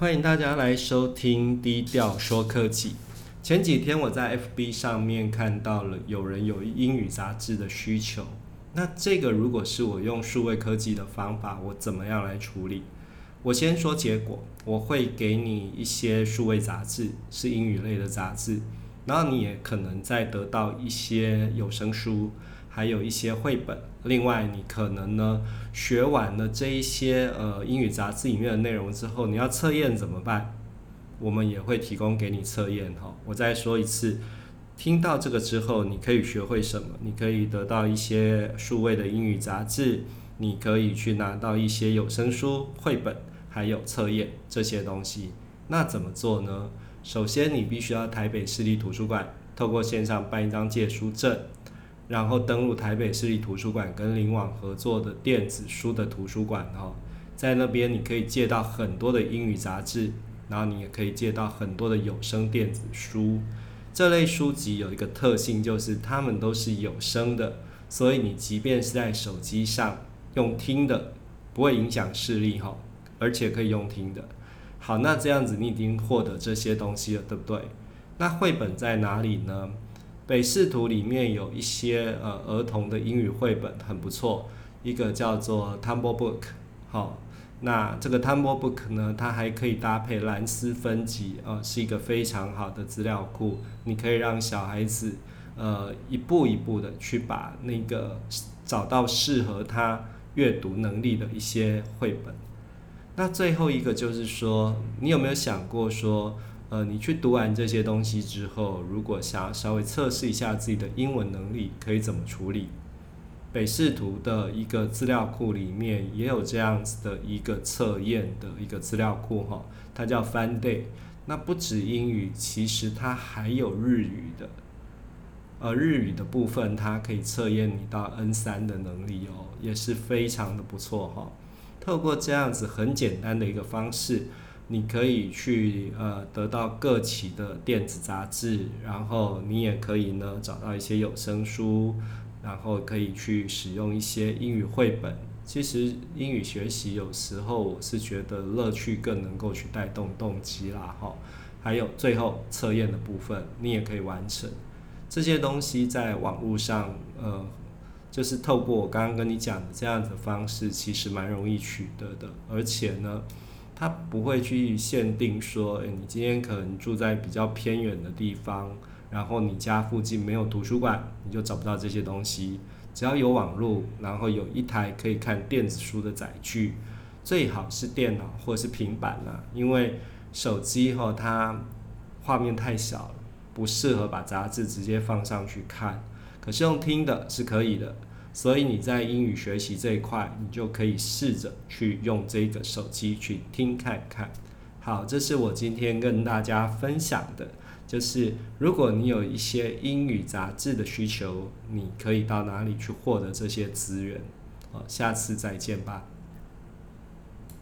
欢迎大家来收听低调说科技。前几天我在 FB 上面看到了有人有英语杂志的需求，那这个如果是我用数位科技的方法，我怎么样来处理？我先说结果，我会给你一些数位杂志，是英语类的杂志，然后你也可能再得到一些有声书。还有一些绘本，另外你可能呢学完了这一些呃英语杂志里面的内容之后，你要测验怎么办？我们也会提供给你测验哈。我再说一次，听到这个之后，你可以学会什么？你可以得到一些数位的英语杂志，你可以去拿到一些有声书、绘本，还有测验这些东西。那怎么做呢？首先，你必须要台北市立图书馆透过线上办一张借书证。然后登录台北市立图书馆跟林网合作的电子书的图书馆哈，在那边你可以借到很多的英语杂志，然后你也可以借到很多的有声电子书。这类书籍有一个特性，就是它们都是有声的，所以你即便是在手机上用听的，不会影响视力哈，而且可以用听的。好，那这样子你已经获得这些东西了，对不对？那绘本在哪里呢？北视图里面有一些呃儿童的英语绘本很不错，一个叫做 Tumble Book，好，那这个 Tumble Book 呢，它还可以搭配蓝思分级，呃，是一个非常好的资料库，你可以让小孩子呃一步一步的去把那个找到适合他阅读能力的一些绘本。那最后一个就是说，你有没有想过说？呃，你去读完这些东西之后，如果想稍微测试一下自己的英文能力，可以怎么处理？北视图的一个资料库里面也有这样子的一个测验的一个资料库哈，它叫 Fun Day。那不止英语，其实它还有日语的。呃，日语的部分它可以测验你到 N 三的能力哦，也是非常的不错哈。透过这样子很简单的一个方式。你可以去呃得到各期的电子杂志，然后你也可以呢找到一些有声书，然后可以去使用一些英语绘本。其实英语学习有时候我是觉得乐趣更能够去带动动机啦哈。还有最后测验的部分，你也可以完成这些东西，在网络上呃就是透过我刚刚跟你讲的这样的方式，其实蛮容易取得的，而且呢。他不会去限定说，诶，你今天可能住在比较偏远的地方，然后你家附近没有图书馆，你就找不到这些东西。只要有网络，然后有一台可以看电子书的载具，最好是电脑或者是平板啊，因为手机哈它画面太小了，不适合把杂志直接放上去看。可是用听的是可以的。所以你在英语学习这一块，你就可以试着去用这个手机去听看看。好，这是我今天跟大家分享的，就是如果你有一些英语杂志的需求，你可以到哪里去获得这些资源？好，下次再见吧。